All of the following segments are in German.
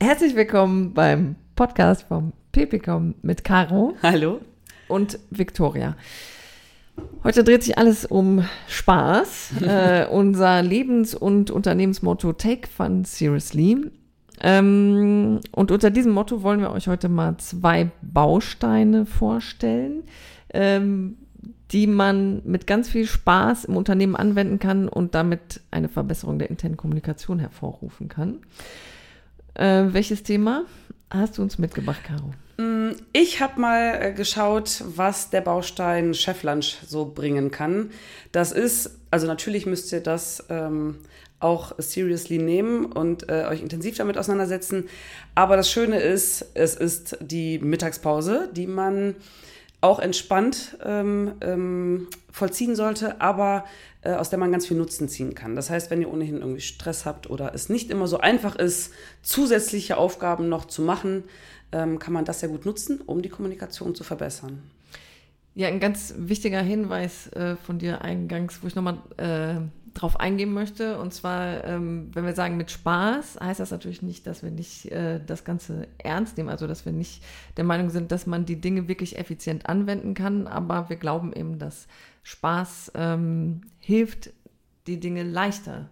Herzlich willkommen beim Podcast vom Pepicom mit Caro. Hallo. Und Victoria. Heute dreht sich alles um Spaß. äh, unser Lebens- und Unternehmensmotto Take Fun Seriously. Ähm, und unter diesem Motto wollen wir euch heute mal zwei Bausteine vorstellen, ähm, die man mit ganz viel Spaß im Unternehmen anwenden kann und damit eine Verbesserung der internen Kommunikation hervorrufen kann. Äh, welches Thema hast du uns mitgebracht, Caro? Mm, ich habe mal äh, geschaut, was der Baustein Cheflunch so bringen kann. Das ist, also natürlich müsst ihr das ähm, auch seriously nehmen und äh, euch intensiv damit auseinandersetzen. Aber das Schöne ist, es ist die Mittagspause, die man auch entspannt ähm, ähm, vollziehen sollte, aber äh, aus der man ganz viel Nutzen ziehen kann. Das heißt, wenn ihr ohnehin irgendwie Stress habt oder es nicht immer so einfach ist, zusätzliche Aufgaben noch zu machen, ähm, kann man das sehr gut nutzen, um die Kommunikation zu verbessern. Ja, ein ganz wichtiger Hinweis äh, von dir eingangs, wo ich nochmal äh, drauf eingehen möchte. Und zwar, ähm, wenn wir sagen mit Spaß, heißt das natürlich nicht, dass wir nicht äh, das Ganze ernst nehmen, also dass wir nicht der Meinung sind, dass man die Dinge wirklich effizient anwenden kann, aber wir glauben eben, dass Spaß ähm, hilft, die Dinge leichter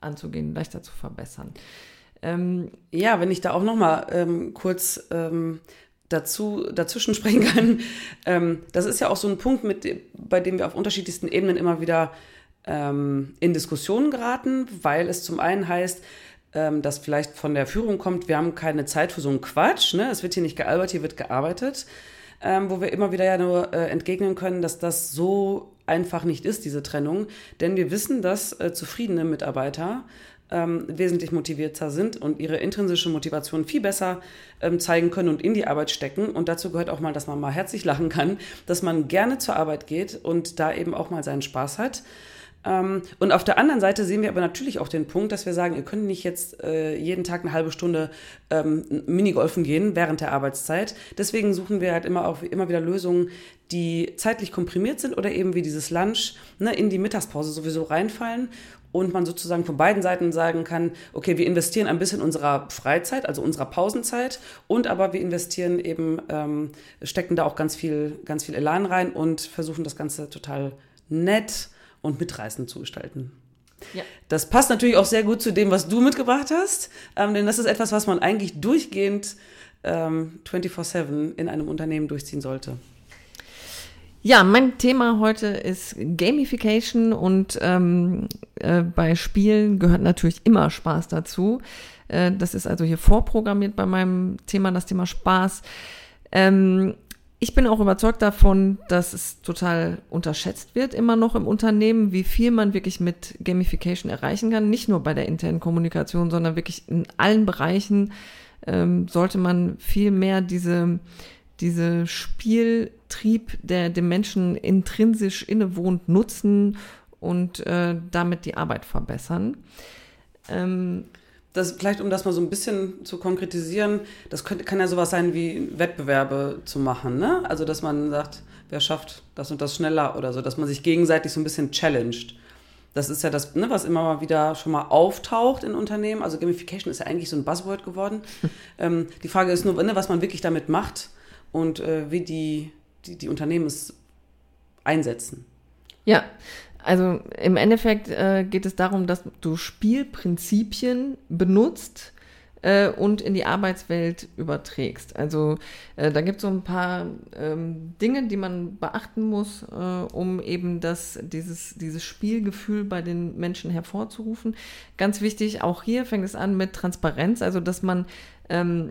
anzugehen, leichter zu verbessern. Ähm, ja, wenn ich da auch noch mal ähm, kurz ähm, dazu dazwischen sprechen kann, ähm, das ist ja auch so ein Punkt, mit, bei dem wir auf unterschiedlichsten Ebenen immer wieder ähm, in Diskussionen geraten, weil es zum einen heißt, ähm, dass vielleicht von der Führung kommt, wir haben keine Zeit für so einen Quatsch, ne? es wird hier nicht gealbert, hier wird gearbeitet, ähm, wo wir immer wieder ja nur äh, entgegnen können, dass das so einfach nicht ist, diese Trennung, denn wir wissen, dass äh, zufriedene Mitarbeiter ähm, wesentlich motivierter sind und ihre intrinsische Motivation viel besser ähm, zeigen können und in die Arbeit stecken. Und dazu gehört auch mal, dass man mal herzlich lachen kann, dass man gerne zur Arbeit geht und da eben auch mal seinen Spaß hat. Ähm, und auf der anderen Seite sehen wir aber natürlich auch den Punkt, dass wir sagen, ihr könnt nicht jetzt äh, jeden Tag eine halbe Stunde ähm, Minigolfen gehen während der Arbeitszeit. Deswegen suchen wir halt immer auch immer wieder Lösungen, die zeitlich komprimiert sind oder eben wie dieses Lunch ne, in die Mittagspause sowieso reinfallen und man sozusagen von beiden Seiten sagen kann, okay, wir investieren ein bisschen unserer Freizeit, also unserer Pausenzeit, und aber wir investieren eben, ähm, stecken da auch ganz viel, ganz viel Elan rein und versuchen das Ganze total nett und mitreißend zu gestalten. Ja. Das passt natürlich auch sehr gut zu dem, was du mitgebracht hast, ähm, denn das ist etwas, was man eigentlich durchgehend ähm, 24-7 in einem Unternehmen durchziehen sollte. Ja, mein Thema heute ist Gamification und ähm, äh, bei Spielen gehört natürlich immer Spaß dazu. Äh, das ist also hier vorprogrammiert bei meinem Thema, das Thema Spaß. Ähm, ich bin auch überzeugt davon, dass es total unterschätzt wird, immer noch im Unternehmen, wie viel man wirklich mit Gamification erreichen kann. Nicht nur bei der internen Kommunikation, sondern wirklich in allen Bereichen ähm, sollte man viel mehr diese, diese Spieltrieb, der dem Menschen intrinsisch innewohnt, nutzen und äh, damit die Arbeit verbessern. Ähm, das vielleicht, um das mal so ein bisschen zu konkretisieren, das könnte, kann ja sowas sein wie Wettbewerbe zu machen, ne? Also, dass man sagt, wer schafft das und das schneller oder so, dass man sich gegenseitig so ein bisschen challenged. Das ist ja das, ne, was immer mal wieder schon mal auftaucht in Unternehmen. Also Gamification ist ja eigentlich so ein Buzzword geworden. ähm, die Frage ist nur, ne, was man wirklich damit macht und äh, wie die, die, die Unternehmen es einsetzen. Ja, also im Endeffekt äh, geht es darum, dass du Spielprinzipien benutzt äh, und in die Arbeitswelt überträgst. Also äh, da gibt es so ein paar ähm, Dinge, die man beachten muss, äh, um eben das, dieses, dieses Spielgefühl bei den Menschen hervorzurufen. Ganz wichtig, auch hier fängt es an mit Transparenz, also dass man ähm,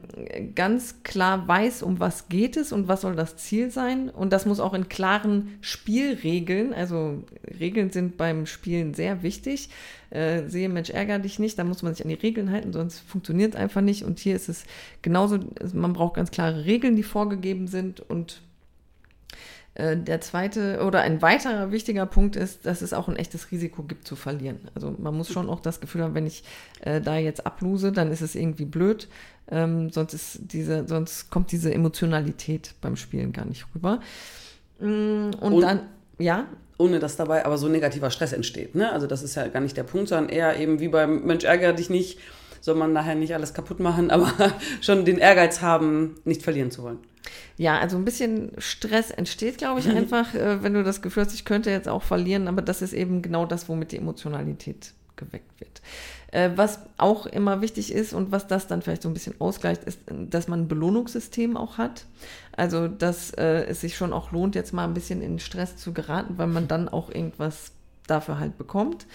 ganz klar weiß, um was geht es und was soll das Ziel sein. Und das muss auch in klaren Spielregeln, also Regeln sind beim Spielen sehr wichtig. Äh, sehe, Mensch, ärger dich nicht, da muss man sich an die Regeln halten, sonst funktioniert es einfach nicht. Und hier ist es genauso, man braucht ganz klare Regeln, die vorgegeben sind und der zweite oder ein weiterer wichtiger Punkt ist, dass es auch ein echtes Risiko gibt zu verlieren. Also man muss schon auch das Gefühl haben, wenn ich äh, da jetzt ablose, dann ist es irgendwie blöd. Ähm, sonst ist diese, sonst kommt diese Emotionalität beim Spielen gar nicht rüber. Mm, und, und dann, ja. ohne dass dabei aber so negativer Stress entsteht. Ne? Also das ist ja gar nicht der Punkt, sondern eher eben wie beim Mensch ärgere dich nicht, soll man nachher nicht alles kaputt machen, aber schon den Ehrgeiz haben, nicht verlieren zu wollen. Ja, also ein bisschen Stress entsteht, glaube ich, einfach, äh, wenn du das Gefühl hast, ich könnte jetzt auch verlieren, aber das ist eben genau das, womit die Emotionalität geweckt wird. Äh, was auch immer wichtig ist und was das dann vielleicht so ein bisschen ausgleicht, ist, dass man ein Belohnungssystem auch hat. Also, dass äh, es sich schon auch lohnt, jetzt mal ein bisschen in Stress zu geraten, weil man dann auch irgendwas dafür halt bekommt.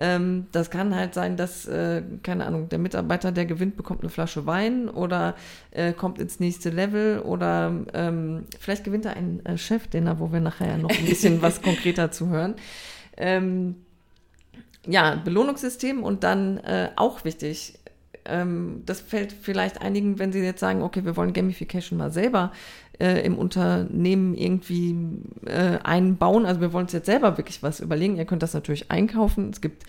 Ähm, das kann halt sein, dass, äh, keine Ahnung, der Mitarbeiter, der gewinnt, bekommt eine Flasche Wein oder äh, kommt ins nächste Level oder ähm, vielleicht gewinnt er einen äh, Chef-Dinner, wo wir nachher noch ein bisschen was konkreter zu hören. Ähm, ja, Belohnungssystem und dann äh, auch wichtig, ähm, das fällt vielleicht einigen, wenn sie jetzt sagen, okay, wir wollen Gamification mal selber äh, im Unternehmen irgendwie äh, einbauen. Also wir wollen uns jetzt selber wirklich was überlegen. Ihr könnt das natürlich einkaufen. Es gibt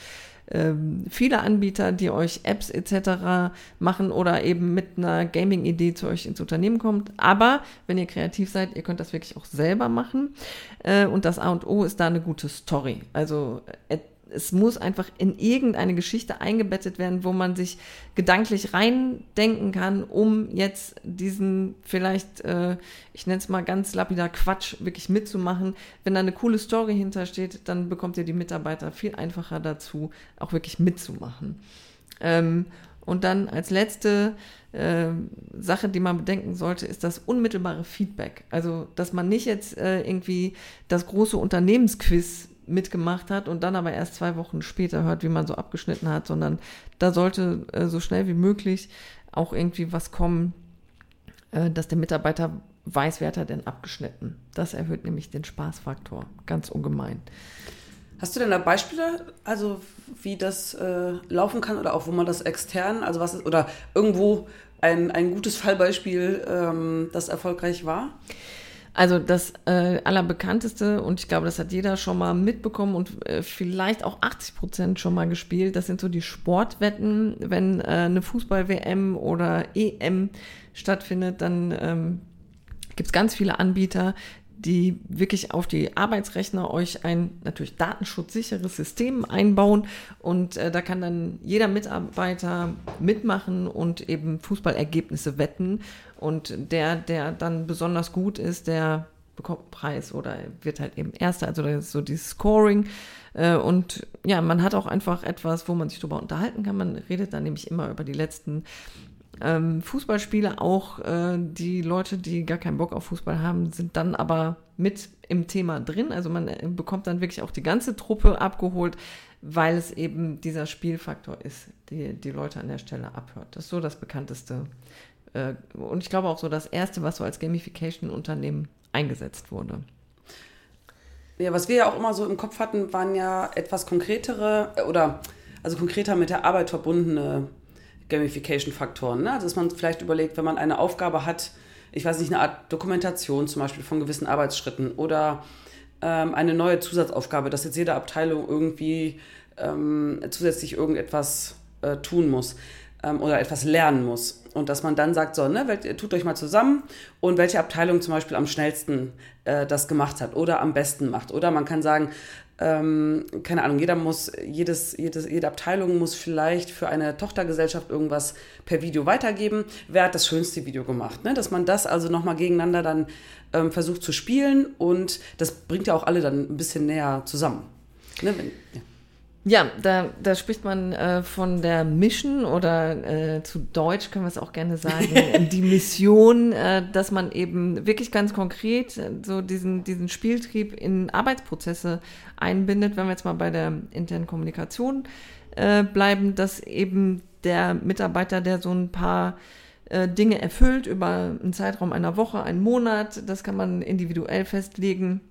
ähm, viele Anbieter, die euch Apps etc. machen oder eben mit einer Gaming-Idee zu euch ins Unternehmen kommt. Aber wenn ihr kreativ seid, ihr könnt das wirklich auch selber machen. Äh, und das A und O ist da eine gute Story. Also äh, es muss einfach in irgendeine Geschichte eingebettet werden, wo man sich gedanklich reindenken kann, um jetzt diesen vielleicht, äh, ich nenne es mal ganz lapidar Quatsch, wirklich mitzumachen. Wenn da eine coole Story hintersteht, dann bekommt ihr die Mitarbeiter viel einfacher dazu, auch wirklich mitzumachen. Ähm, und dann als letzte äh, Sache, die man bedenken sollte, ist das unmittelbare Feedback. Also, dass man nicht jetzt äh, irgendwie das große Unternehmensquiz mitgemacht hat und dann aber erst zwei Wochen später hört, wie man so abgeschnitten hat, sondern da sollte äh, so schnell wie möglich auch irgendwie was kommen, äh, dass der Mitarbeiter weiß, wer hat er denn abgeschnitten. Das erhöht nämlich den Spaßfaktor ganz ungemein. Hast du denn da Beispiele, also wie das äh, laufen kann oder auch wo man das extern, also was ist, oder irgendwo ein, ein gutes Fallbeispiel, ähm, das erfolgreich war? Also das äh, allerbekannteste, und ich glaube, das hat jeder schon mal mitbekommen und äh, vielleicht auch 80 Prozent schon mal gespielt, das sind so die Sportwetten. Wenn äh, eine Fußball-WM oder EM stattfindet, dann ähm, gibt es ganz viele Anbieter, die wirklich auf die Arbeitsrechner euch ein natürlich datenschutzsicheres System einbauen. Und äh, da kann dann jeder Mitarbeiter mitmachen und eben Fußballergebnisse wetten. Und der, der dann besonders gut ist, der bekommt Preis oder wird halt eben Erster, also das ist so dieses Scoring. Äh, und ja, man hat auch einfach etwas, wo man sich drüber unterhalten kann, man redet dann nämlich immer über die letzten ähm, Fußballspiele auch äh, die Leute, die gar keinen Bock auf Fußball haben, sind dann aber mit im Thema drin. Also man äh, bekommt dann wirklich auch die ganze Truppe abgeholt, weil es eben dieser Spielfaktor ist, die die Leute an der Stelle abhört. Das ist so das bekannteste äh, und ich glaube auch so das erste, was so als Gamification-Unternehmen eingesetzt wurde. Ja, was wir ja auch immer so im Kopf hatten, waren ja etwas konkretere äh, oder also konkreter mit der Arbeit verbundene Gamification-Faktoren. Ne? Also dass man vielleicht überlegt, wenn man eine Aufgabe hat, ich weiß nicht, eine Art Dokumentation zum Beispiel von gewissen Arbeitsschritten oder ähm, eine neue Zusatzaufgabe, dass jetzt jede Abteilung irgendwie ähm, zusätzlich irgendetwas äh, tun muss ähm, oder etwas lernen muss. Und dass man dann sagt, so, ne, tut euch mal zusammen und welche Abteilung zum Beispiel am schnellsten äh, das gemacht hat oder am besten macht. Oder man kann sagen, ähm, keine Ahnung, jeder muss, jedes, jedes, jede Abteilung muss vielleicht für eine Tochtergesellschaft irgendwas per Video weitergeben. Wer hat das schönste Video gemacht? Ne? Dass man das also nochmal gegeneinander dann ähm, versucht zu spielen und das bringt ja auch alle dann ein bisschen näher zusammen. Ne? Wenn, ja. Ja, da, da spricht man äh, von der Mission oder äh, zu Deutsch können wir es auch gerne sagen, die Mission, äh, dass man eben wirklich ganz konkret äh, so diesen, diesen Spieltrieb in Arbeitsprozesse einbindet, wenn wir jetzt mal bei der internen Kommunikation äh, bleiben, dass eben der Mitarbeiter, der so ein paar äh, Dinge erfüllt über einen Zeitraum einer Woche, einen Monat, das kann man individuell festlegen,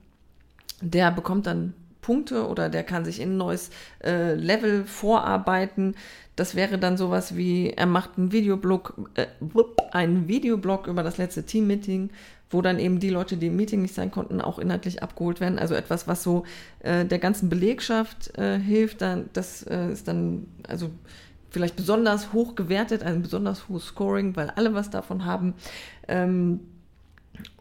der bekommt dann Punkte oder der kann sich in ein neues äh, Level vorarbeiten. Das wäre dann sowas wie, er macht einen Videoblog, äh, einen Videoblog über das letzte Team-Meeting, wo dann eben die Leute, die im Meeting nicht sein konnten, auch inhaltlich abgeholt werden. Also etwas, was so äh, der ganzen Belegschaft äh, hilft. Dann, das äh, ist dann also vielleicht besonders hoch gewertet, ein besonders hohes Scoring, weil alle was davon haben. Ähm,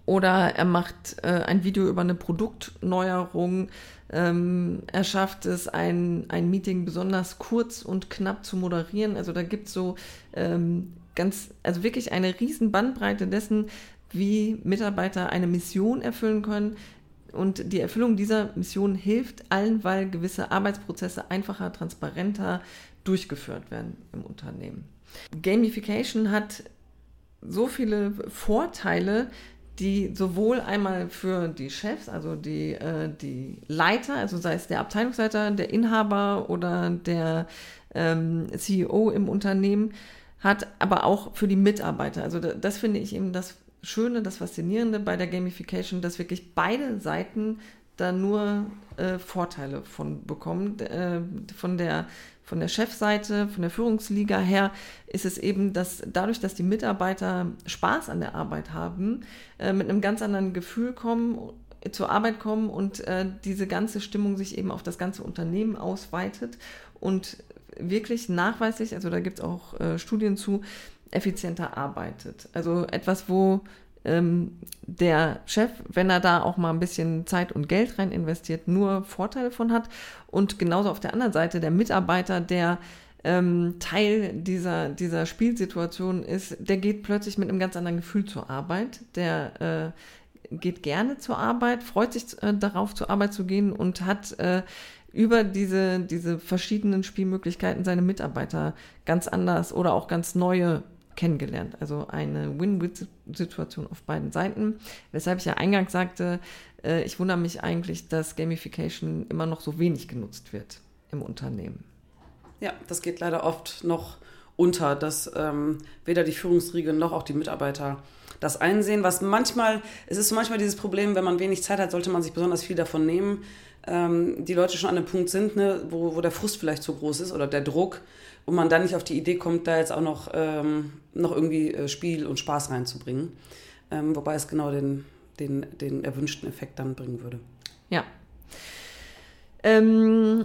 oder er macht äh, ein Video über eine Produktneuerung. Ähm, er schafft es, ein, ein Meeting besonders kurz und knapp zu moderieren. Also da gibt es so ähm, ganz, also wirklich eine riesen Bandbreite dessen, wie Mitarbeiter eine Mission erfüllen können. Und die Erfüllung dieser Mission hilft allen, weil gewisse Arbeitsprozesse einfacher, transparenter durchgeführt werden im Unternehmen. Gamification hat so viele Vorteile, die sowohl einmal für die Chefs, also die, äh, die Leiter, also sei es der Abteilungsleiter, der Inhaber oder der ähm, CEO im Unternehmen, hat, aber auch für die Mitarbeiter. Also das, das finde ich eben das Schöne, das Faszinierende bei der Gamification, dass wirklich beide Seiten da nur äh, Vorteile von bekommen. Äh, von der von der Chefseite, von der Führungsliga her ist es eben, dass dadurch, dass die Mitarbeiter Spaß an der Arbeit haben, äh, mit einem ganz anderen Gefühl kommen, zur Arbeit kommen und äh, diese ganze Stimmung sich eben auf das ganze Unternehmen ausweitet und wirklich nachweislich, also da gibt es auch äh, Studien zu, effizienter arbeitet. Also etwas, wo ähm, der Chef, wenn er da auch mal ein bisschen Zeit und Geld rein investiert, nur Vorteile von hat. Und genauso auf der anderen Seite der Mitarbeiter, der ähm, Teil dieser, dieser Spielsituation ist, der geht plötzlich mit einem ganz anderen Gefühl zur Arbeit. Der äh, geht gerne zur Arbeit, freut sich äh, darauf, zur Arbeit zu gehen und hat äh, über diese, diese verschiedenen Spielmöglichkeiten seine Mitarbeiter ganz anders oder auch ganz neue kennengelernt. Also eine Win-Win-Situation auf beiden Seiten. Weshalb ich ja eingangs sagte, äh, ich wundere mich eigentlich, dass Gamification immer noch so wenig genutzt wird im Unternehmen. Ja, das geht leider oft noch unter, dass ähm, weder die Führungsriege noch auch die Mitarbeiter das einsehen. Was manchmal, es ist manchmal dieses Problem, wenn man wenig Zeit hat, sollte man sich besonders viel davon nehmen. Ähm, die Leute schon an einem Punkt sind, ne, wo, wo der Frust vielleicht zu groß ist oder der Druck und man dann nicht auf die Idee kommt, da jetzt auch noch, ähm, noch irgendwie äh, Spiel und Spaß reinzubringen. Ähm, wobei es genau den, den, den erwünschten Effekt dann bringen würde. Ja. Ähm,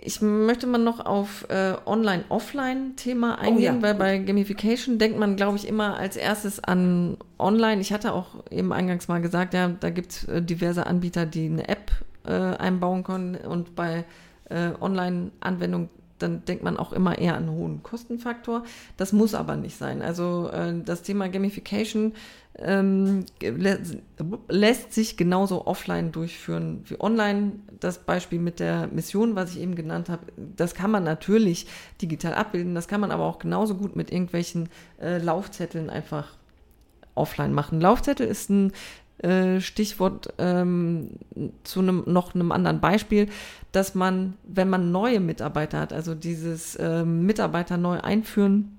ich möchte mal noch auf äh, Online-Offline-Thema oh eingehen, oh, ja. weil bei Gamification denkt man, glaube ich, immer als erstes an Online. Ich hatte auch eben eingangs mal gesagt, ja, da gibt es äh, diverse Anbieter, die eine App äh, einbauen können und bei äh, Online-Anwendungen dann denkt man auch immer eher an einen hohen Kostenfaktor. Das muss aber nicht sein. Also äh, das Thema Gamification ähm, lä lässt sich genauso offline durchführen wie online. Das Beispiel mit der Mission, was ich eben genannt habe, das kann man natürlich digital abbilden. Das kann man aber auch genauso gut mit irgendwelchen äh, Laufzetteln einfach offline machen. Laufzettel ist ein äh, Stichwort ähm, zu einem noch einem anderen Beispiel, dass man, wenn man neue Mitarbeiter hat, also dieses äh, Mitarbeiter neu einführen,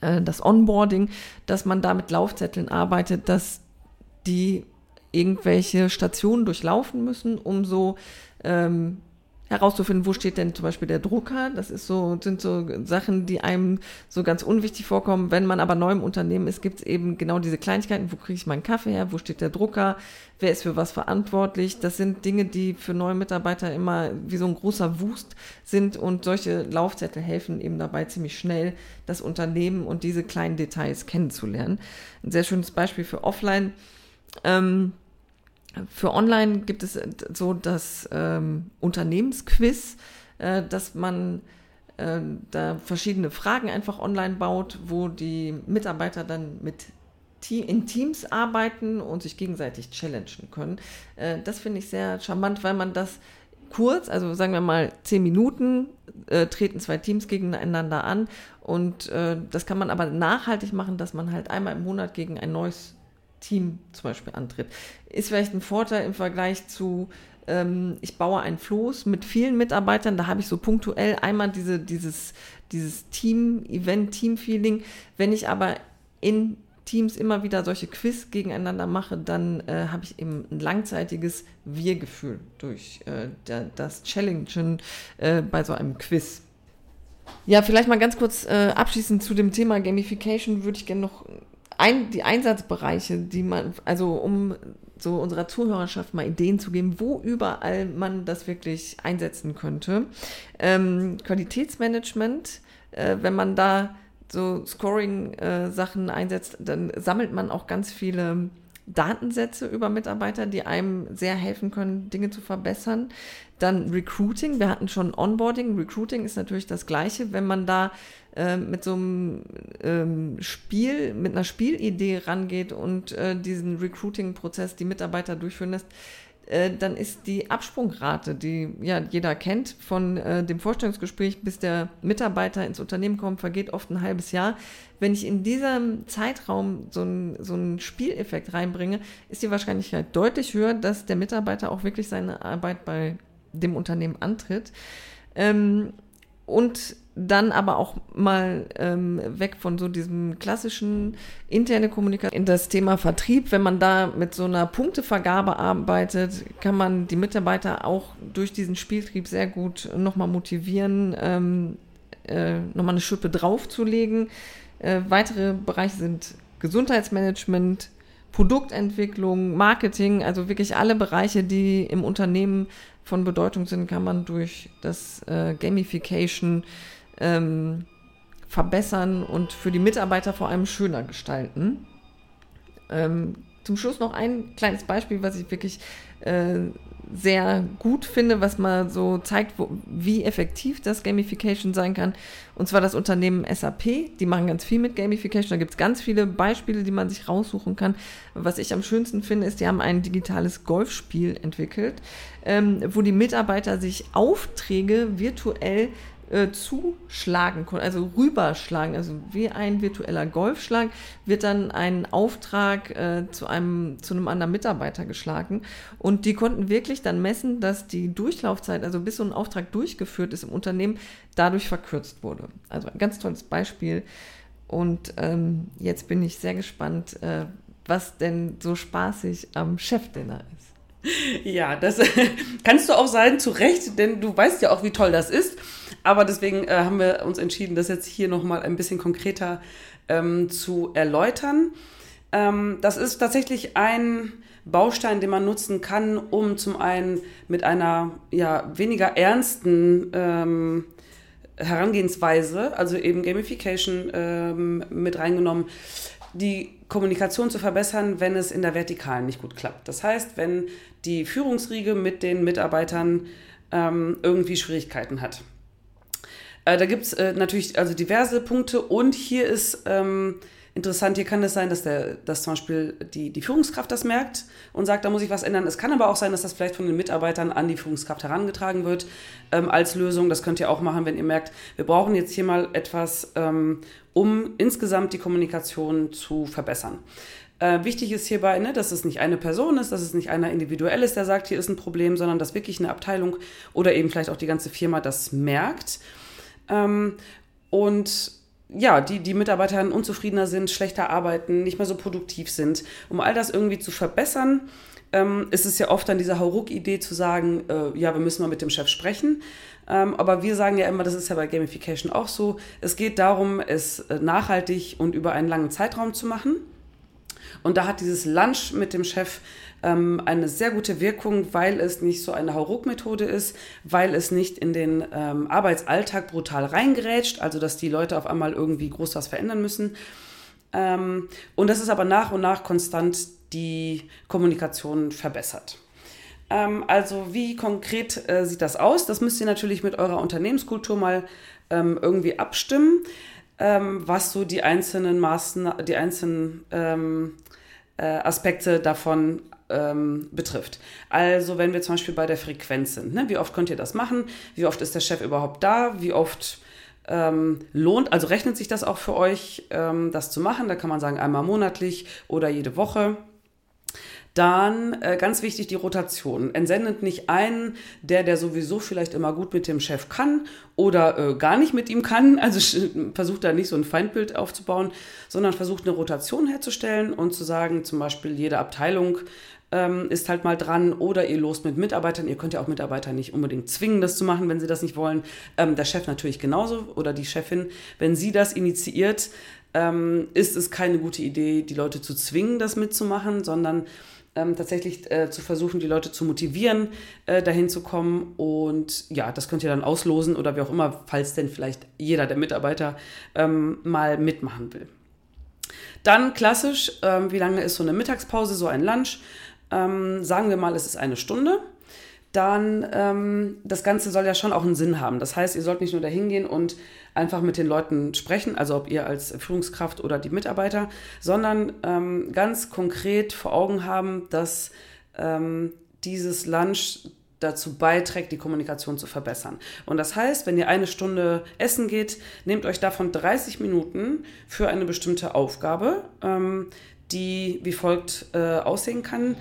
äh, das Onboarding, dass man da mit Laufzetteln arbeitet, dass die irgendwelche Stationen durchlaufen müssen, um so ähm, herauszufinden, wo steht denn zum Beispiel der Drucker. Das ist so, sind so Sachen, die einem so ganz unwichtig vorkommen. Wenn man aber neu im Unternehmen ist, gibt es eben genau diese Kleinigkeiten. Wo kriege ich meinen Kaffee her? Wo steht der Drucker? Wer ist für was verantwortlich? Das sind Dinge, die für neue Mitarbeiter immer wie so ein großer Wust sind und solche Laufzettel helfen eben dabei ziemlich schnell das Unternehmen und diese kleinen Details kennenzulernen. Ein sehr schönes Beispiel für Offline. Ähm, für online gibt es so das ähm, Unternehmensquiz, äh, dass man äh, da verschiedene Fragen einfach online baut, wo die Mitarbeiter dann mit in Teams arbeiten und sich gegenseitig challengen können. Äh, das finde ich sehr charmant, weil man das kurz, also sagen wir mal zehn Minuten, äh, treten zwei Teams gegeneinander an und äh, das kann man aber nachhaltig machen, dass man halt einmal im Monat gegen ein neues Team zum Beispiel antritt. Ist vielleicht ein Vorteil im Vergleich zu, ähm, ich baue ein Floß mit vielen Mitarbeitern, da habe ich so punktuell einmal diese, dieses, dieses Team-Event, Team-Feeling. Wenn ich aber in Teams immer wieder solche Quiz gegeneinander mache, dann äh, habe ich eben ein langzeitiges Wir-Gefühl durch äh, der, das Challengen äh, bei so einem Quiz. Ja, vielleicht mal ganz kurz äh, abschließend zu dem Thema Gamification würde ich gerne noch ein, die Einsatzbereiche, die man, also um so unserer Zuhörerschaft mal Ideen zu geben, wo überall man das wirklich einsetzen könnte. Ähm, Qualitätsmanagement, äh, wenn man da so Scoring-Sachen äh, einsetzt, dann sammelt man auch ganz viele Datensätze über Mitarbeiter, die einem sehr helfen können, Dinge zu verbessern. Dann Recruiting. Wir hatten schon Onboarding. Recruiting ist natürlich das Gleiche. Wenn man da äh, mit so einem ähm, Spiel, mit einer Spielidee rangeht und äh, diesen Recruiting-Prozess die Mitarbeiter durchführen lässt, äh, dann ist die Absprungrate, die ja jeder kennt, von äh, dem Vorstellungsgespräch bis der Mitarbeiter ins Unternehmen kommt, vergeht oft ein halbes Jahr. Wenn ich in diesem Zeitraum so einen so einen Spieleffekt reinbringe, ist die Wahrscheinlichkeit deutlich höher, dass der Mitarbeiter auch wirklich seine Arbeit bei dem Unternehmen antritt. Ähm, und dann aber auch mal ähm, weg von so diesem klassischen interne Kommunikation in das Thema Vertrieb. Wenn man da mit so einer Punktevergabe arbeitet, kann man die Mitarbeiter auch durch diesen Spieltrieb sehr gut nochmal motivieren, ähm, äh, nochmal eine Schippe draufzulegen. Äh, weitere Bereiche sind Gesundheitsmanagement, Produktentwicklung, Marketing, also wirklich alle Bereiche, die im Unternehmen von Bedeutung sind, kann man durch das äh, Gamification ähm, verbessern und für die Mitarbeiter vor allem schöner gestalten. Ähm, zum Schluss noch ein kleines Beispiel, was ich wirklich äh, sehr gut finde, was mal so zeigt, wo, wie effektiv das Gamification sein kann. Und zwar das Unternehmen SAP. Die machen ganz viel mit Gamification. Da gibt es ganz viele Beispiele, die man sich raussuchen kann. Was ich am schönsten finde, ist, die haben ein digitales Golfspiel entwickelt, ähm, wo die Mitarbeiter sich Aufträge virtuell äh, zuschlagen also rüberschlagen, also wie ein virtueller Golfschlag, wird dann ein Auftrag äh, zu einem zu einem anderen Mitarbeiter geschlagen und die konnten wirklich dann messen, dass die Durchlaufzeit, also bis so ein Auftrag durchgeführt ist im Unternehmen, dadurch verkürzt wurde. Also ein ganz tolles Beispiel und ähm, jetzt bin ich sehr gespannt, äh, was denn so spaßig am Chefdinner ist. Ja, das kannst du auch sein, zu Recht, denn du weißt ja auch, wie toll das ist. Aber deswegen äh, haben wir uns entschieden, das jetzt hier nochmal ein bisschen konkreter ähm, zu erläutern. Ähm, das ist tatsächlich ein Baustein, den man nutzen kann, um zum einen mit einer ja, weniger ernsten ähm, Herangehensweise, also eben Gamification ähm, mit reingenommen, die Kommunikation zu verbessern, wenn es in der Vertikalen nicht gut klappt. Das heißt, wenn die Führungsriege mit den Mitarbeitern ähm, irgendwie Schwierigkeiten hat. Äh, da gibt es äh, natürlich also diverse Punkte und hier ist ähm, interessant, hier kann es sein, dass, der, dass zum Beispiel die, die Führungskraft das merkt und sagt, da muss ich was ändern. Es kann aber auch sein, dass das vielleicht von den Mitarbeitern an die Führungskraft herangetragen wird ähm, als Lösung. Das könnt ihr auch machen, wenn ihr merkt, wir brauchen jetzt hier mal etwas, ähm, um insgesamt die Kommunikation zu verbessern. Äh, wichtig ist hierbei, ne, dass es nicht eine Person ist, dass es nicht einer individuell ist, der sagt, hier ist ein Problem, sondern dass wirklich eine Abteilung oder eben vielleicht auch die ganze Firma das merkt. Ähm, und ja, die, die Mitarbeiter unzufriedener sind, schlechter arbeiten, nicht mehr so produktiv sind. Um all das irgendwie zu verbessern, ähm, ist es ja oft dann diese Hauruck-Idee zu sagen, äh, ja, wir müssen mal mit dem Chef sprechen. Ähm, aber wir sagen ja immer, das ist ja bei Gamification auch so, es geht darum, es äh, nachhaltig und über einen langen Zeitraum zu machen. Und da hat dieses Lunch mit dem Chef ähm, eine sehr gute Wirkung, weil es nicht so eine Hauruck-Methode ist, weil es nicht in den ähm, Arbeitsalltag brutal reingerätscht, also dass die Leute auf einmal irgendwie groß was verändern müssen. Ähm, und das ist aber nach und nach konstant die Kommunikation verbessert. Ähm, also wie konkret äh, sieht das aus? Das müsst ihr natürlich mit eurer Unternehmenskultur mal ähm, irgendwie abstimmen, ähm, was so die einzelnen Maßnahmen, die einzelnen ähm, äh, Aspekte davon ähm, betrifft. Also wenn wir zum Beispiel bei der Frequenz sind, ne? wie oft könnt ihr das machen? Wie oft ist der Chef überhaupt da? Wie oft ähm, lohnt, also rechnet sich das auch für euch, ähm, das zu machen? Da kann man sagen einmal monatlich oder jede Woche. Dann äh, ganz wichtig die Rotation. Entsendet nicht einen, der, der sowieso vielleicht immer gut mit dem Chef kann oder äh, gar nicht mit ihm kann. Also versucht da nicht so ein Feindbild aufzubauen, sondern versucht eine Rotation herzustellen und zu sagen, zum Beispiel jede Abteilung ähm, ist halt mal dran oder ihr lost mit Mitarbeitern. Ihr könnt ja auch Mitarbeiter nicht unbedingt zwingen, das zu machen, wenn sie das nicht wollen. Ähm, der Chef natürlich genauso oder die Chefin. Wenn sie das initiiert, ähm, ist es keine gute Idee, die Leute zu zwingen, das mitzumachen, sondern ähm, tatsächlich äh, zu versuchen, die Leute zu motivieren, äh, dahin zu kommen. Und ja, das könnt ihr dann auslosen oder wie auch immer, falls denn vielleicht jeder der Mitarbeiter ähm, mal mitmachen will. Dann klassisch, ähm, wie lange ist so eine Mittagspause, so ein Lunch? Ähm, sagen wir mal, es ist eine Stunde dann ähm, das Ganze soll ja schon auch einen Sinn haben. Das heißt, ihr sollt nicht nur dahin gehen und einfach mit den Leuten sprechen, also ob ihr als Führungskraft oder die Mitarbeiter, sondern ähm, ganz konkret vor Augen haben, dass ähm, dieses Lunch dazu beiträgt, die Kommunikation zu verbessern. Und das heißt, wenn ihr eine Stunde essen geht, nehmt euch davon 30 Minuten für eine bestimmte Aufgabe, ähm, die wie folgt äh, aussehen kann.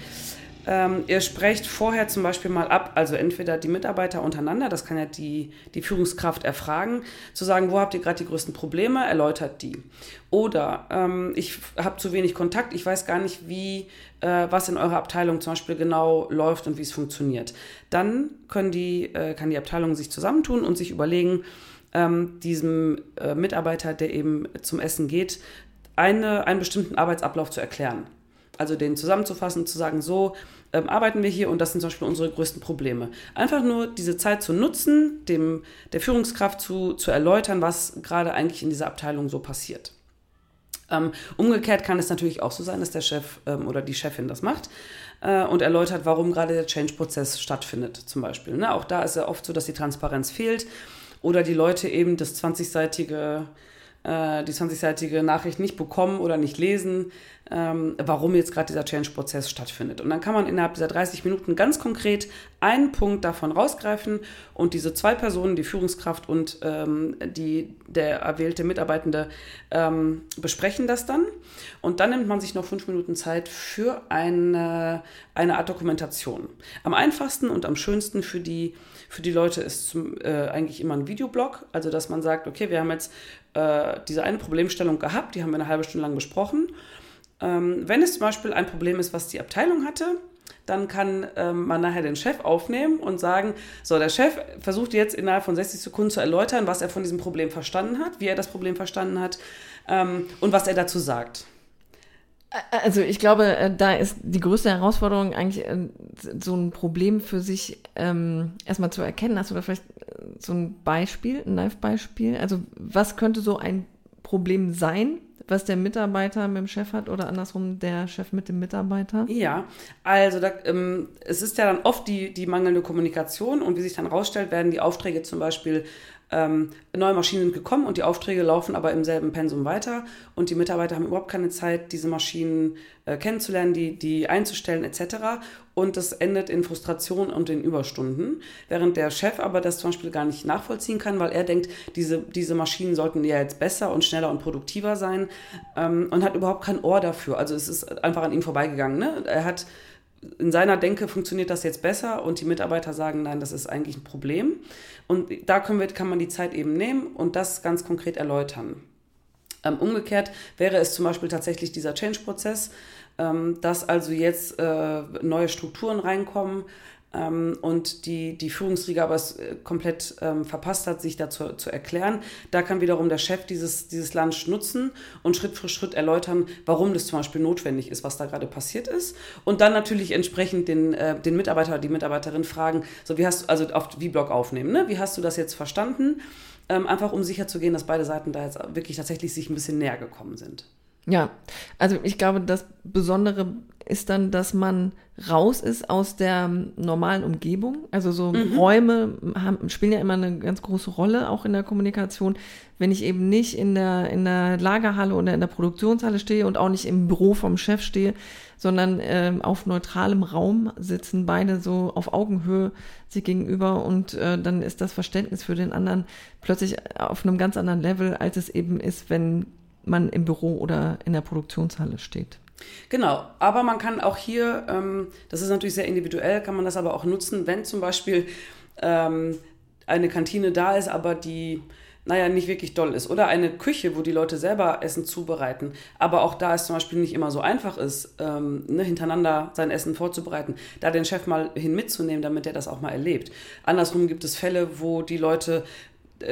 Ähm, ihr sprecht vorher zum Beispiel mal ab, also entweder die Mitarbeiter untereinander, das kann ja die, die Führungskraft erfragen, zu sagen, wo habt ihr gerade die größten Probleme, erläutert die. Oder ähm, ich habe zu wenig Kontakt, ich weiß gar nicht, wie, äh, was in eurer Abteilung zum Beispiel genau läuft und wie es funktioniert. Dann können die, äh, kann die Abteilung sich zusammentun und sich überlegen, ähm, diesem äh, Mitarbeiter, der eben zum Essen geht, eine, einen bestimmten Arbeitsablauf zu erklären. Also den zusammenzufassen, zu sagen, so ähm, arbeiten wir hier und das sind zum Beispiel unsere größten Probleme. Einfach nur diese Zeit zu nutzen, dem, der Führungskraft zu, zu erläutern, was gerade eigentlich in dieser Abteilung so passiert. Ähm, umgekehrt kann es natürlich auch so sein, dass der Chef ähm, oder die Chefin das macht äh, und erläutert, warum gerade der Change-Prozess stattfindet, zum Beispiel. Ne? Auch da ist ja oft so, dass die Transparenz fehlt oder die Leute eben das 20-seitige äh, die 20-seitige Nachricht nicht bekommen oder nicht lesen, ähm, warum jetzt gerade dieser Change-Prozess stattfindet. Und dann kann man innerhalb dieser 30 Minuten ganz konkret einen Punkt davon rausgreifen und diese zwei Personen, die Führungskraft und ähm, die, der erwählte Mitarbeitende, ähm, besprechen das dann. Und dann nimmt man sich noch fünf Minuten Zeit für eine, eine Art Dokumentation. Am einfachsten und am schönsten für die für die Leute ist zum, äh, eigentlich immer ein Videoblog. Also, dass man sagt, okay, wir haben jetzt äh, diese eine Problemstellung gehabt, die haben wir eine halbe Stunde lang besprochen. Ähm, wenn es zum Beispiel ein Problem ist, was die Abteilung hatte, dann kann ähm, man nachher den Chef aufnehmen und sagen, so, der Chef versucht jetzt innerhalb von 60 Sekunden zu erläutern, was er von diesem Problem verstanden hat, wie er das Problem verstanden hat ähm, und was er dazu sagt. Also ich glaube, äh, da ist die größte Herausforderung eigentlich äh, so ein Problem für sich ähm, erstmal zu erkennen. Hast du da vielleicht äh, so ein Beispiel, ein Live-Beispiel? Also was könnte so ein Problem sein, was der Mitarbeiter mit dem Chef hat oder andersrum der Chef mit dem Mitarbeiter? Ja, also da, ähm, es ist ja dann oft die, die mangelnde Kommunikation und wie sich dann rausstellt, werden die Aufträge zum Beispiel ähm, neue Maschinen sind gekommen und die Aufträge laufen aber im selben Pensum weiter und die Mitarbeiter haben überhaupt keine Zeit, diese Maschinen äh, kennenzulernen, die, die einzustellen etc. Und das endet in Frustration und in Überstunden, während der Chef aber das zum Beispiel gar nicht nachvollziehen kann, weil er denkt, diese, diese Maschinen sollten ja jetzt besser und schneller und produktiver sein ähm, und hat überhaupt kein Ohr dafür. Also es ist einfach an ihm vorbeigegangen. Ne? Er hat in seiner Denke funktioniert das jetzt besser und die Mitarbeiter sagen, nein, das ist eigentlich ein Problem. Und da können wir, kann man die Zeit eben nehmen und das ganz konkret erläutern. Ähm, umgekehrt wäre es zum Beispiel tatsächlich dieser Change-Prozess, ähm, dass also jetzt äh, neue Strukturen reinkommen, und die, die Führungsriege aber es äh, komplett ähm, verpasst hat, sich dazu zu erklären. Da kann wiederum der Chef dieses, dieses Lunch nutzen und Schritt für Schritt erläutern, warum das zum Beispiel notwendig ist, was da gerade passiert ist. Und dann natürlich entsprechend den, äh, den Mitarbeiter die Mitarbeiterin fragen, so wie hast du, also auf V-Blog aufnehmen, ne? wie hast du das jetzt verstanden? Ähm, einfach um sicher zu gehen, dass beide Seiten da jetzt wirklich tatsächlich sich ein bisschen näher gekommen sind. Ja, also ich glaube, das Besondere ist dann, dass man raus ist aus der normalen Umgebung. Also so mhm. Räume haben, spielen ja immer eine ganz große Rolle, auch in der Kommunikation. Wenn ich eben nicht in der, in der Lagerhalle oder in der Produktionshalle stehe und auch nicht im Büro vom Chef stehe, sondern äh, auf neutralem Raum sitzen, beide so auf Augenhöhe sich gegenüber und äh, dann ist das Verständnis für den anderen plötzlich auf einem ganz anderen Level, als es eben ist, wenn man im Büro oder in der Produktionshalle steht. Genau, aber man kann auch hier, ähm, das ist natürlich sehr individuell, kann man das aber auch nutzen, wenn zum Beispiel ähm, eine Kantine da ist, aber die, naja, nicht wirklich doll ist. Oder eine Küche, wo die Leute selber Essen zubereiten, aber auch da es zum Beispiel nicht immer so einfach ist, ähm, ne, hintereinander sein Essen vorzubereiten, da den Chef mal hin mitzunehmen, damit er das auch mal erlebt. Andersrum gibt es Fälle, wo die Leute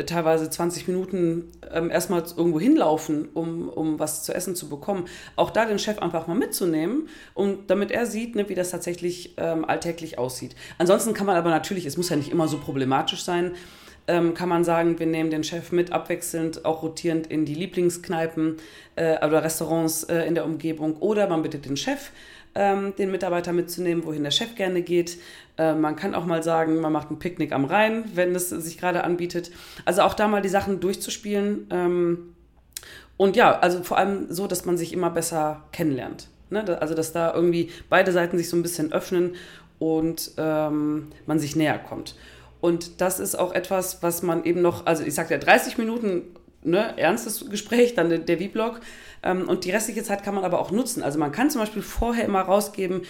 teilweise 20 Minuten ähm, erstmal irgendwo hinlaufen, um, um was zu essen zu bekommen. Auch da den Chef einfach mal mitzunehmen, und damit er sieht, ne, wie das tatsächlich ähm, alltäglich aussieht. Ansonsten kann man aber natürlich, es muss ja nicht immer so problematisch sein, ähm, kann man sagen, wir nehmen den Chef mit abwechselnd, auch rotierend in die Lieblingskneipen äh, oder Restaurants äh, in der Umgebung. Oder man bittet den Chef, ähm, den Mitarbeiter mitzunehmen, wohin der Chef gerne geht. Äh, man kann auch mal sagen, man macht ein Picknick am Rhein, wenn es sich gerade anbietet. Also auch da mal die Sachen durchzuspielen. Ähm, und ja, also vor allem so, dass man sich immer besser kennenlernt. Ne? Also dass da irgendwie beide Seiten sich so ein bisschen öffnen und ähm, man sich näher kommt. Und das ist auch etwas, was man eben noch, also ich sagte ja 30 Minuten ne, ernstes Gespräch, dann der, V-Blog. Ähm, und die restliche Zeit kann man aber auch nutzen. Also man kann zum Beispiel vorher immer rausgeben,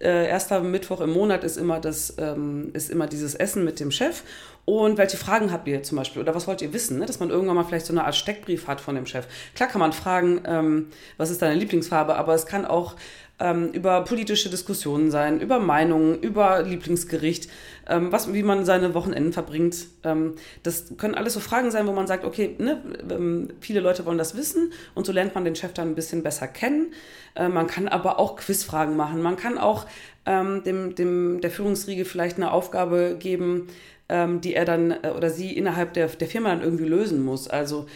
äh, erster Mittwoch im Monat ist immer, das, ähm, ist immer dieses Essen mit dem Chef. Und welche Fragen habt ihr zum Beispiel? Oder was wollt ihr wissen? Ne? Dass man irgendwann mal vielleicht so eine Art Steckbrief hat von dem Chef. Klar kann man fragen, ähm, was ist deine Lieblingsfarbe, aber es kann auch ähm, über politische Diskussionen sein, über Meinungen, über Lieblingsgericht, ähm, was, wie man seine Wochenenden verbringt. Ähm, das können alles so Fragen sein, wo man sagt, okay, ne, ähm, viele Leute wollen das wissen und so lernt man den Chef dann ein bisschen besser kennen. Äh, man kann aber auch Quizfragen machen. Man kann auch ähm, dem, dem, der Führungsriege vielleicht eine Aufgabe geben, ähm, die er dann äh, oder sie innerhalb der, der Firma dann irgendwie lösen muss. Also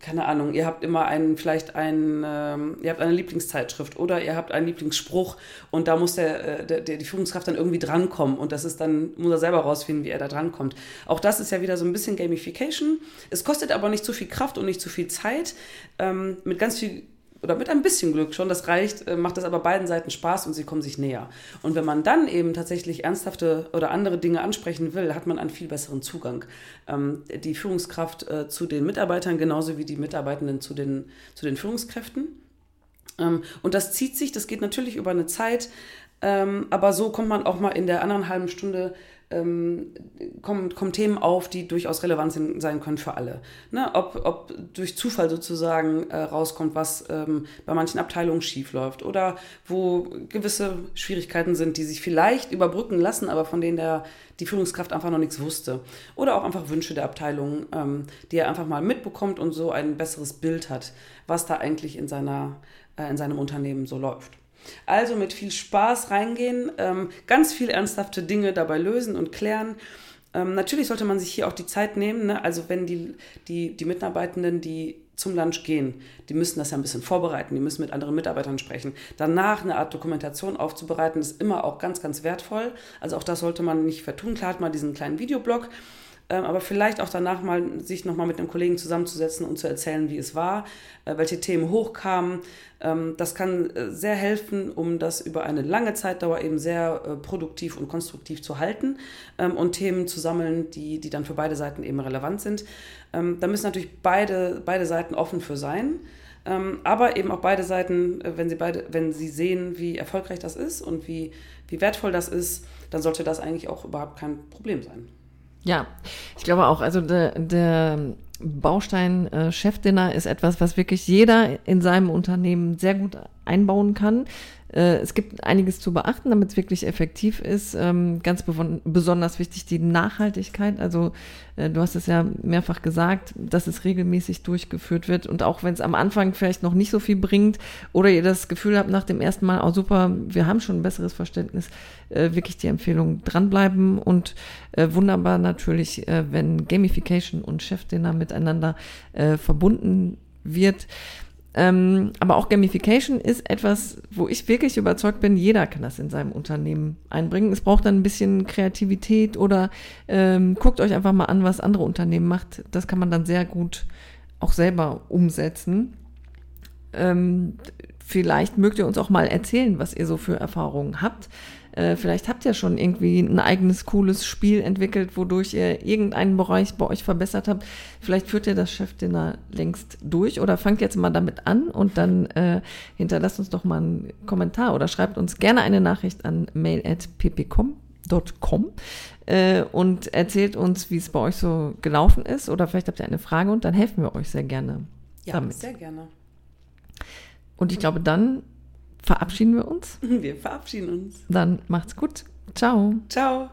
keine Ahnung, ihr habt immer einen, vielleicht einen, ähm, ihr habt eine Lieblingszeitschrift oder ihr habt einen Lieblingsspruch und da muss der, äh, der, der, die Führungskraft dann irgendwie drankommen und das ist dann, muss er selber rausfinden, wie er da drankommt. Auch das ist ja wieder so ein bisschen Gamification. Es kostet aber nicht zu viel Kraft und nicht zu viel Zeit. Ähm, mit ganz viel oder mit ein bisschen Glück schon, das reicht, äh, macht das aber beiden Seiten Spaß und sie kommen sich näher. Und wenn man dann eben tatsächlich ernsthafte oder andere Dinge ansprechen will, hat man einen viel besseren Zugang. Ähm, die Führungskraft äh, zu den Mitarbeitern genauso wie die Mitarbeitenden zu den, zu den Führungskräften. Ähm, und das zieht sich, das geht natürlich über eine Zeit, ähm, aber so kommt man auch mal in der anderen halben Stunde ähm, kommen, kommen Themen auf, die durchaus relevant sind, sein können für alle. Ne? Ob, ob durch Zufall sozusagen äh, rauskommt, was ähm, bei manchen Abteilungen schiefläuft oder wo gewisse Schwierigkeiten sind, die sich vielleicht überbrücken lassen, aber von denen der, die Führungskraft einfach noch nichts wusste. Oder auch einfach Wünsche der Abteilung, ähm, die er einfach mal mitbekommt und so ein besseres Bild hat, was da eigentlich in, seiner, äh, in seinem Unternehmen so läuft. Also mit viel Spaß reingehen, ähm, ganz viel ernsthafte Dinge dabei lösen und klären. Ähm, natürlich sollte man sich hier auch die Zeit nehmen. Ne? Also wenn die, die, die Mitarbeitenden, die zum Lunch gehen, die müssen das ja ein bisschen vorbereiten, die müssen mit anderen Mitarbeitern sprechen. Danach eine Art Dokumentation aufzubereiten, ist immer auch ganz, ganz wertvoll. Also auch das sollte man nicht vertun. Klar hat man diesen kleinen Videoblog, aber vielleicht auch danach mal sich nochmal mit einem Kollegen zusammenzusetzen und zu erzählen, wie es war, äh, welche Themen hochkamen. Ähm, das kann äh, sehr helfen, um das über eine lange Zeitdauer eben sehr äh, produktiv und konstruktiv zu halten ähm, und Themen zu sammeln, die, die dann für beide Seiten eben relevant sind. Da müssen natürlich beide, beide Seiten offen für sein. aber eben auch beide Seiten, wenn sie, beide, wenn sie sehen, wie erfolgreich das ist und wie, wie wertvoll das ist, dann sollte das eigentlich auch überhaupt kein Problem sein. Ja, ich glaube auch, also der, der Baustein äh, Chefdinner ist etwas, was wirklich jeder in seinem Unternehmen sehr gut einbauen kann. Äh, es gibt einiges zu beachten, damit es wirklich effektiv ist. Ähm, ganz besonders wichtig die Nachhaltigkeit. Also äh, du hast es ja mehrfach gesagt, dass es regelmäßig durchgeführt wird. Und auch wenn es am Anfang vielleicht noch nicht so viel bringt oder ihr das Gefühl habt nach dem ersten Mal, oh super, wir haben schon ein besseres Verständnis, äh, wirklich die Empfehlung dranbleiben. Und wunderbar natürlich, wenn Gamification und Chefdinner miteinander verbunden wird. Ähm, aber auch Gamification ist etwas, wo ich wirklich überzeugt bin, jeder kann das in seinem Unternehmen einbringen. Es braucht dann ein bisschen Kreativität oder ähm, guckt euch einfach mal an, was andere Unternehmen macht. Das kann man dann sehr gut auch selber umsetzen. Ähm, vielleicht mögt ihr uns auch mal erzählen, was ihr so für Erfahrungen habt. Äh, vielleicht habt ihr schon irgendwie ein eigenes cooles Spiel entwickelt, wodurch ihr irgendeinen Bereich bei euch verbessert habt. Vielleicht führt ihr das Chefdinner längst durch oder fangt jetzt mal damit an und dann äh, hinterlasst uns doch mal einen Kommentar oder schreibt uns gerne eine Nachricht an mail.ppcom.com äh, und erzählt uns, wie es bei euch so gelaufen ist oder vielleicht habt ihr eine Frage und dann helfen wir euch sehr gerne. Ja, damit. sehr gerne. Und ich glaube, dann verabschieden wir uns. Wir verabschieden uns. Dann macht's gut. Ciao. Ciao.